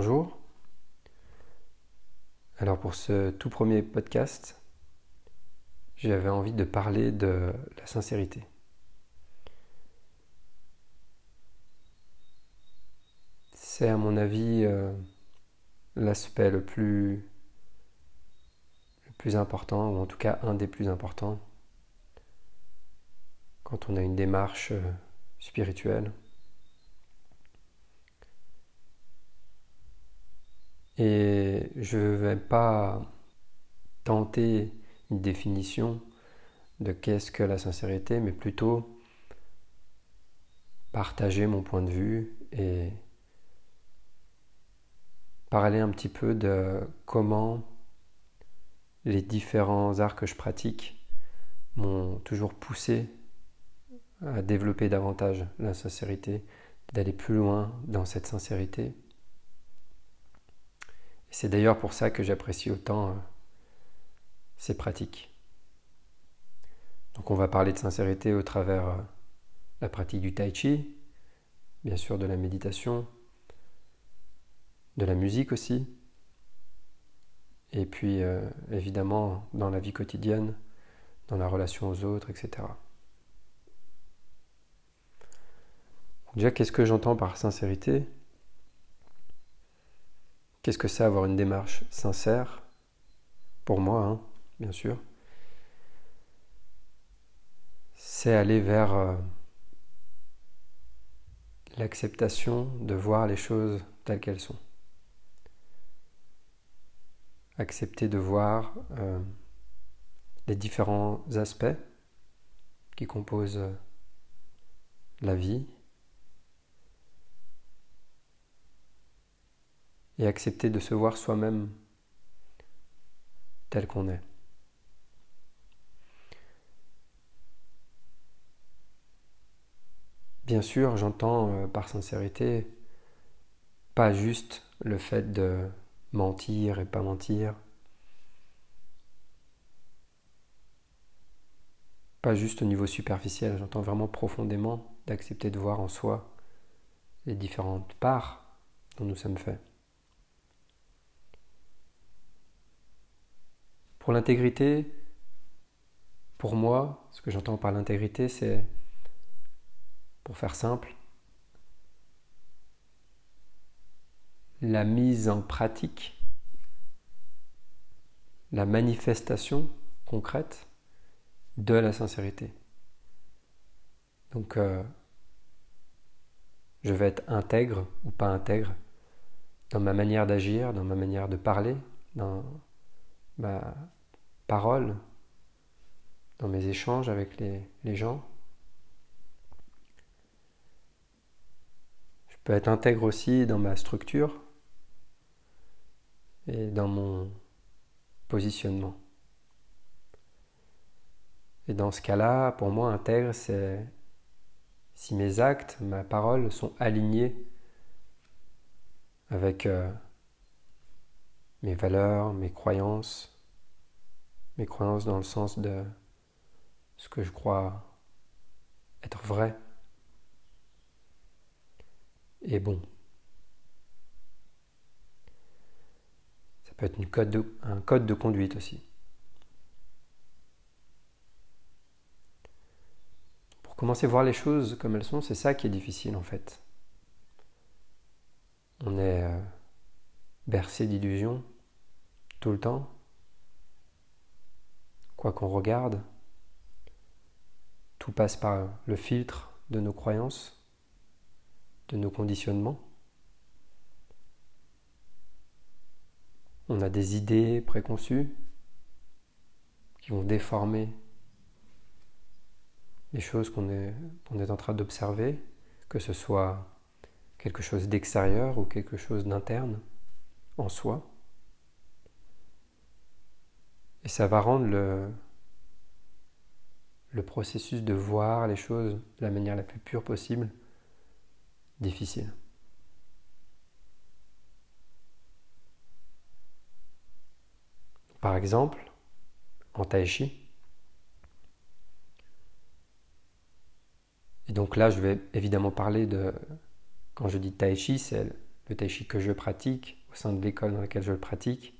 Bonjour. Alors pour ce tout premier podcast, j'avais envie de parler de la sincérité. C'est à mon avis euh, l'aspect le plus, le plus important, ou en tout cas un des plus importants, quand on a une démarche euh, spirituelle. Et je ne vais pas tenter une définition de qu'est-ce que la sincérité, mais plutôt partager mon point de vue et parler un petit peu de comment les différents arts que je pratique m'ont toujours poussé à développer davantage la sincérité, d'aller plus loin dans cette sincérité. C'est d'ailleurs pour ça que j'apprécie autant euh, ces pratiques. Donc on va parler de sincérité au travers euh, la pratique du tai chi, bien sûr de la méditation, de la musique aussi, et puis euh, évidemment dans la vie quotidienne, dans la relation aux autres, etc. Déjà, qu'est-ce que j'entends par sincérité? Qu'est-ce que c'est avoir une démarche sincère? Pour moi, hein, bien sûr. C'est aller vers euh, l'acceptation de voir les choses telles qu'elles sont. Accepter de voir euh, les différents aspects qui composent euh, la vie et accepter de se voir soi-même tel qu'on est. Bien sûr, j'entends euh, par sincérité pas juste le fait de mentir et pas mentir, pas juste au niveau superficiel, j'entends vraiment profondément d'accepter de voir en soi les différentes parts dont nous sommes faits. Pour l'intégrité, pour moi, ce que j'entends par l'intégrité, c'est, pour faire simple, la mise en pratique, la manifestation concrète de la sincérité. Donc, euh, je vais être intègre ou pas intègre dans ma manière d'agir, dans ma manière de parler, dans ma parole, dans mes échanges avec les, gens. Je peux être intègre aussi dans ma structure et dans mon positionnement. Et dans ce cas-là, pour moi, intègre, c'est si mes actes, ma parole sont alignés avec euh, mes valeurs, mes croyances, mes croyances dans le sens de ce que je crois être vrai et bon. Ça peut être un code de conduite aussi. Pour commencer à voir les choses comme elles sont, c'est ça qui est difficile en fait. On est euh, bercé d'illusions tout le temps quoi qu'on regarde, tout passe par le filtre de nos croyances, de nos conditionnements. On a des idées préconçues qui vont déformer les choses qu'on est, en train d'observer, que ce soit quelque chose d'extérieur ou quelque chose d'interne en soi. Et ça va rendre le, processus de voir les choses de la manière la plus pure possible difficile. Par exemple, en tai chi, et donc là je vais évidemment parler de, quand je dis tai chi, c'est le tai chi que je pratique, au sein de l'école dans laquelle je le pratique,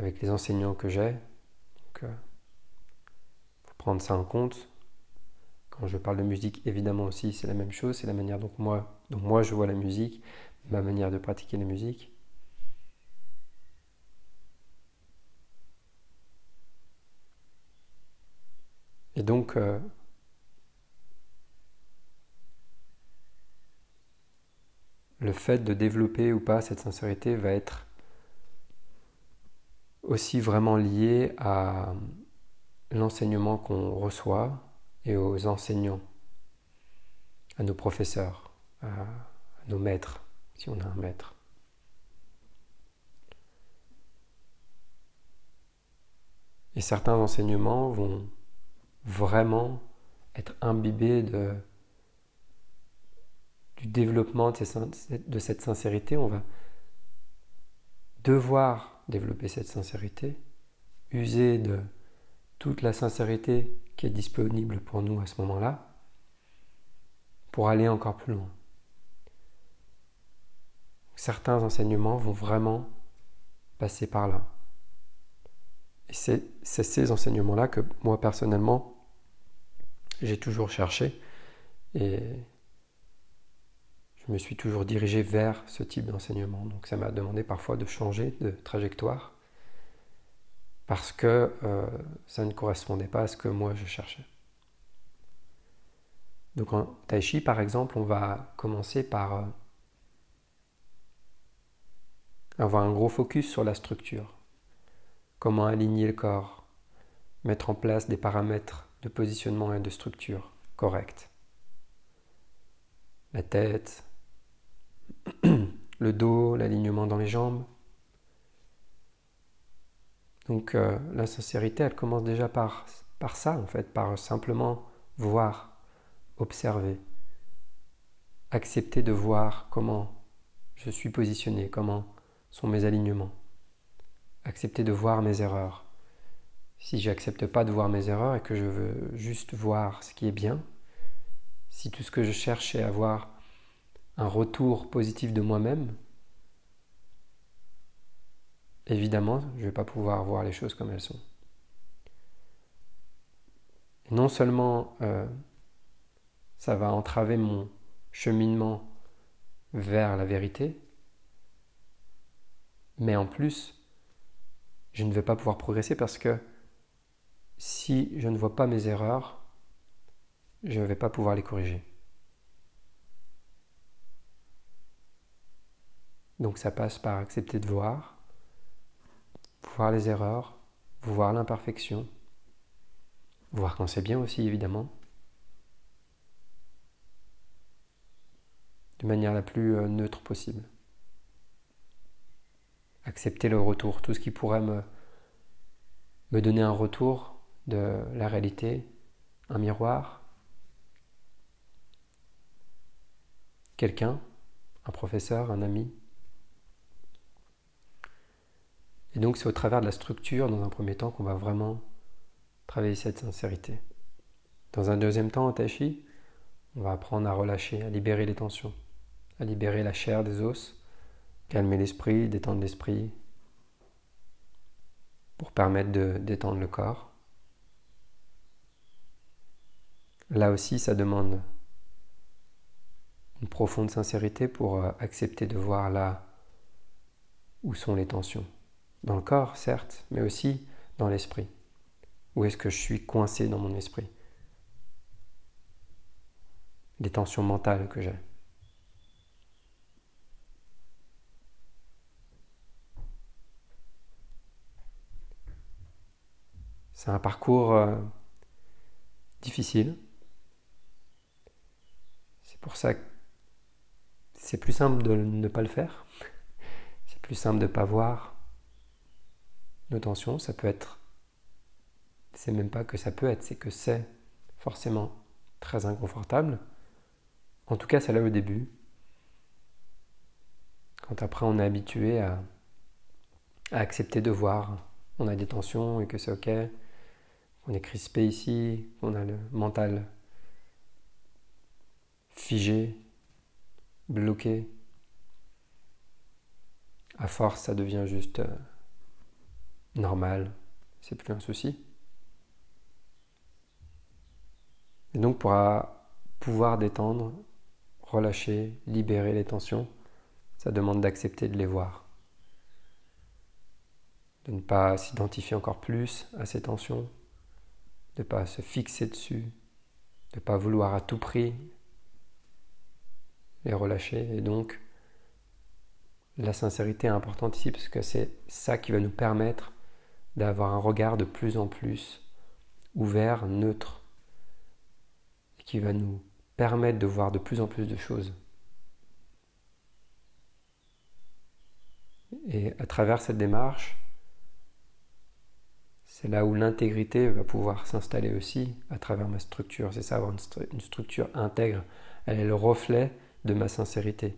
avec les enseignants que j'ai. Donc, euh, faut prendre ça en compte. Quand je parle de musique, évidemment aussi, c'est la même chose, c'est la manière dont moi, dont moi je vois la musique, ma manière de pratiquer la musique. Et donc, euh, le fait de développer ou pas cette sincérité va être aussi vraiment lié à l'enseignement qu'on reçoit et aux enseignants, à nos professeurs, à nos maîtres, si on a un maître. Et certains enseignements vont vraiment être imbibés de, du développement de cette sincérité. On va devoir développer cette sincérité, user de toute la sincérité qui est disponible pour nous à ce moment-là, pour aller encore plus loin. Certains enseignements vont vraiment passer par là. Et c'est ces enseignements-là que moi personnellement, j'ai toujours cherché je me suis toujours dirigé vers ce type d'enseignement. Donc ça m'a demandé parfois de changer de trajectoire parce que euh, ça ne correspondait pas à ce que moi je cherchais. Donc en tai chi par exemple, on va commencer par euh, avoir un gros focus sur la structure. Comment aligner le corps, mettre en place des paramètres de positionnement et de structure corrects. La tête, le dos, l'alignement dans les jambes. Donc euh, la sincérité, elle commence déjà par, par ça, en fait, par simplement voir, observer, accepter de voir comment je suis positionné, comment sont mes alignements, accepter de voir mes erreurs. Si j'accepte pas de voir mes erreurs et que je veux juste voir ce qui est bien, si tout ce que je cherche est avoir un retour positif de moi-même, évidemment, je ne vais pas pouvoir voir les choses comme elles sont. Non seulement euh, ça va entraver mon cheminement vers la vérité, mais en plus, je ne vais pas pouvoir progresser parce que si je ne vois pas mes erreurs, je ne vais pas pouvoir les corriger. Donc ça passe par accepter de voir, voir les erreurs, voir l'imperfection, voir quand c'est bien aussi évidemment, de manière la plus euh, neutre possible. Accepter le retour, tout ce qui pourrait me, me donner un retour de la réalité, un miroir, quelqu'un, un professeur, un ami, Et donc c'est au travers de la structure, dans un premier temps, qu'on va vraiment travailler cette sincérité. Dans un deuxième temps, en on va apprendre à relâcher, à libérer les tensions, à libérer la chair des os, calmer l'esprit, détendre l'esprit, pour permettre de détendre le corps. Là aussi, ça demande une profonde sincérité pour euh, accepter de voir là où sont les tensions. Dans le corps, certes, mais aussi dans l'esprit. Où est-ce que je suis coincé dans mon esprit? Les tensions mentales que j'ai. C'est un parcours euh, difficile. C'est pour ça que c'est plus simple de ne pas le faire. C'est plus simple de ne pas voir nos tensions. Ça peut être, c'est même pas que ça peut être, c'est que c'est forcément très inconfortable. En tout cas, c'est là au début. Quand après on est habitué à, à accepter de voir, on a des tensions et que c'est ok, on est crispé ici, on a le mental figé, bloqué. à force, ça devient juste euh, normal, c'est plus un souci. Et donc, pour pouvoir détendre, relâcher, libérer les tensions, ça demande d'accepter de les voir. De ne pas s'identifier encore plus à ces tensions, de ne pas se fixer dessus, de ne pas vouloir à tout prix les relâcher. Et donc, la sincérité est importante ici parce que c'est ça qui va nous permettre d'avoir un regard de plus en plus ouvert, neutre, qui va nous permettre de voir de plus en plus de choses. Et à travers cette démarche, c'est là où l'intégrité va pouvoir s'installer aussi à travers ma structure. C'est ça, avoir une, structure intègre. Elle est le reflet de ma sincérité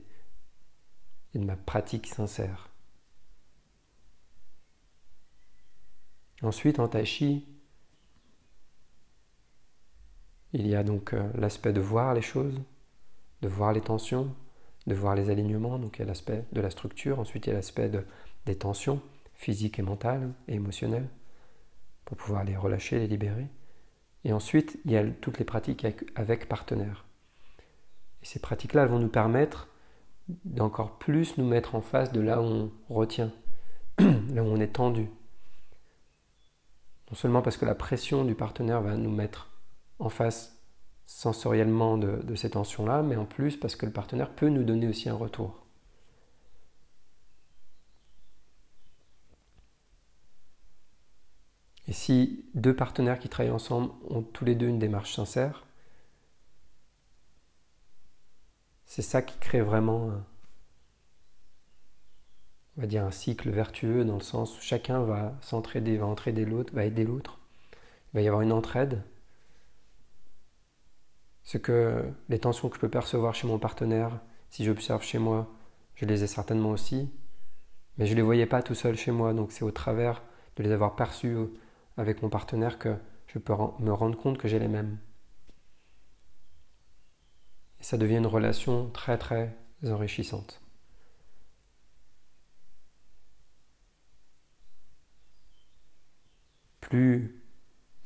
et de ma pratique sincère. Ensuite, en tai chi, il y a donc euh, l'aspect de voir les choses, de voir les tensions, de voir les alignements, donc il y a l'aspect de la structure, ensuite il y a l'aspect des tensions physiques et mentales et émotionnelles, pour pouvoir les relâcher, les libérer. Et ensuite, il y a toutes les pratiques avec, avec partenaires. Et ces pratiques-là, vont nous permettre d'encore plus nous mettre en face de là où on retient, là où on est tendu. Non seulement parce que la pression du partenaire va nous mettre en face sensoriellement de, ces tensions-là, mais en plus parce que le partenaire peut nous donner aussi un retour. Et si deux partenaires qui travaillent ensemble ont tous les deux une démarche sincère, c'est ça qui crée vraiment, on va dire, un cycle vertueux dans le sens où chacun va s'entraider, va entraider l'autre, va aider l'autre. Il va y avoir une entraide ce que les tensions que je peux percevoir chez mon partenaire, si j'observe chez moi, je les ai certainement aussi, mais je ne les voyais pas tout seul chez moi, donc c'est au travers de les avoir perçues avec mon partenaire que je peux me rendre compte que j'ai les mêmes. Et ça devient une relation très très enrichissante. Plus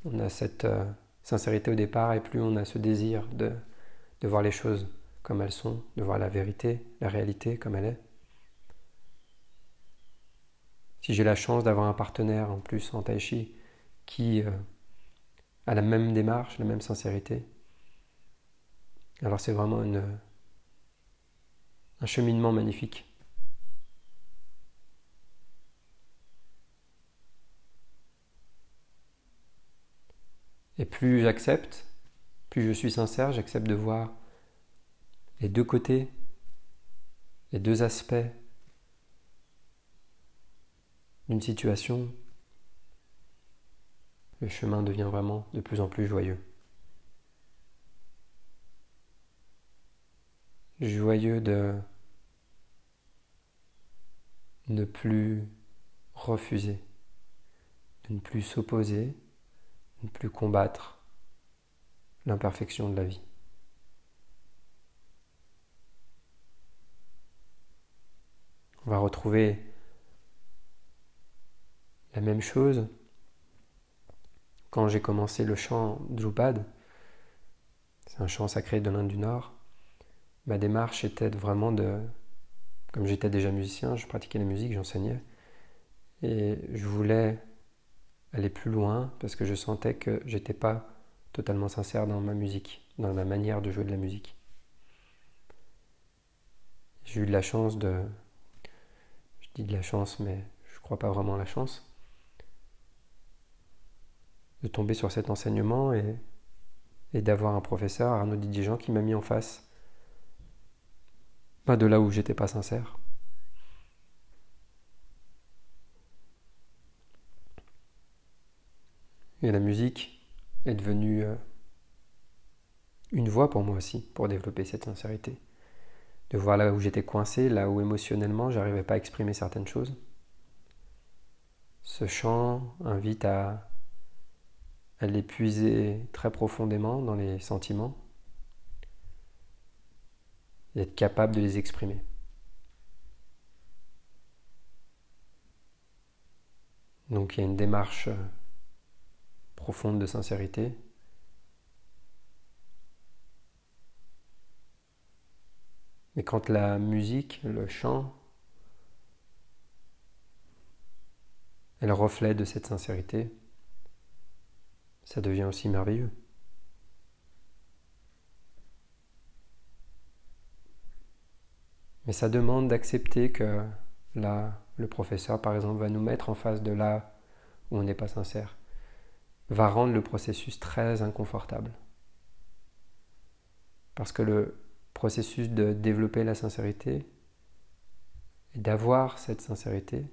on a cette euh, sincérité au départ et plus on a ce désir de, voir les choses comme elles sont, de voir la vérité, la réalité comme elle est. Si j'ai la chance d'avoir un partenaire en plus en tai chi qui euh, a la même démarche, la même sincérité, alors c'est vraiment un cheminement magnifique. Et plus j'accepte, plus je suis sincère, j'accepte de voir les deux côtés, les deux aspects d'une situation, le chemin devient vraiment de plus en plus joyeux. Joyeux de ne plus refuser, de ne plus s'opposer, ne plus combattre l'imperfection de la vie. On va retrouver la même chose quand j'ai commencé le chant Drupad. C'est un chant sacré de l'Inde du Nord. Ma démarche était vraiment de, comme j'étais déjà musicien, je pratiquais la musique, j'enseignais, et je voulais aller plus loin parce que je sentais que j'étais pas totalement sincère dans ma musique, dans ma manière de jouer de la musique. J'ai eu de la chance de. Je dis de la chance, mais je crois pas vraiment à la chance. De tomber sur cet enseignement et, d'avoir un professeur, Arnaud Didigeant, qui m'a mis en face. Pas de là où j'étais pas sincère. Et la musique est devenue euh, une voie pour moi aussi, pour développer cette sincérité. De voir là où j'étais coincé, là où émotionnellement j'arrivais pas à exprimer certaines choses. Ce chant invite à, à l'épuiser très profondément dans les sentiments et être capable de les exprimer. Donc il y a une démarche euh, profonde de sincérité. Mais quand la musique, le chant, elle reflète de cette sincérité, ça devient aussi merveilleux. Mais ça demande d'accepter que là, le professeur, par exemple, va nous mettre en face de là où on n'est pas sincère, va rendre le processus très inconfortable. Parce que le processus de développer la sincérité et d'avoir cette sincérité,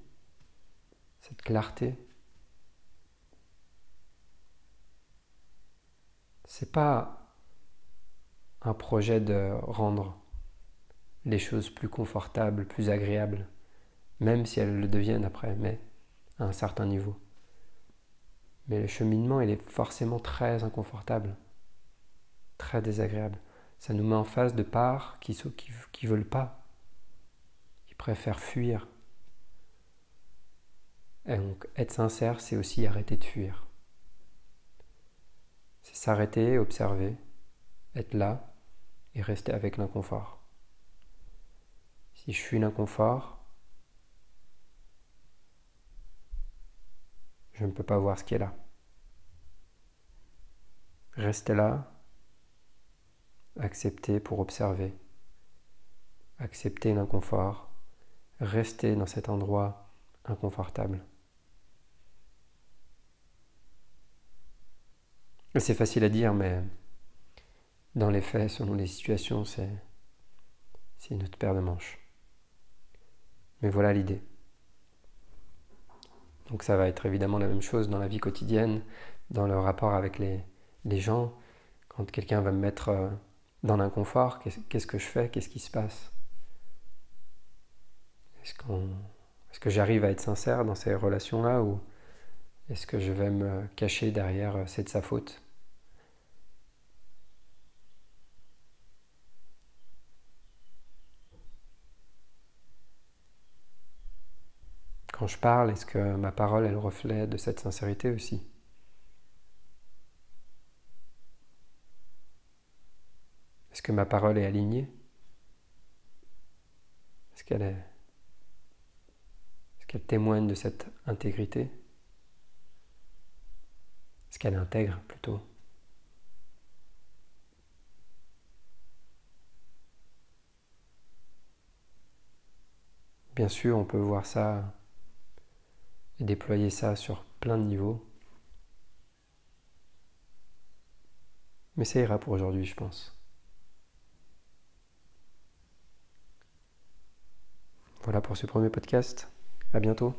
cette clarté, c'est pas un projet de rendre les choses plus confortables, plus agréables, même si elles le deviennent après, mais à un certain niveau. Mais le cheminement, il est forcément très inconfortable, très désagréable. Ça nous met en face de parts qui ne veulent pas, qui préfèrent fuir. Et donc, être sincère, c'est aussi arrêter de fuir. C'est s'arrêter, observer, être là et rester avec l'inconfort. Si je fuis l'inconfort, je ne peux pas voir ce qui est là. Rester là, accepter pour observer, accepter l'inconfort, rester dans cet endroit inconfortable. C'est facile à dire, mais dans les faits, selon les situations, c'est une autre paire de manches. Mais voilà l'idée. Donc ça va être évidemment la même chose dans la vie quotidienne, dans le rapport avec les, gens. Quand quelqu'un va me mettre euh, dans l'inconfort, qu'est-ce que je fais? Qu'est-ce qui se passe? Est-ce que j'arrive à être sincère dans ces relations-là ou est-ce que je vais me cacher derrière euh, c'est de sa faute? Quand je parle, est-ce que ma parole, elle reflète de cette sincérité aussi? Est-ce que ma parole est alignée? Est-ce qu'elle est... Est-ce qu'elle témoigne de cette intégrité? Est-ce qu'elle intègre plutôt? Bien sûr, on peut voir ça et déployer ça sur plein de niveaux. Mais ça ira pour aujourd'hui, je pense. Voilà pour ce premier podcast. À bientôt.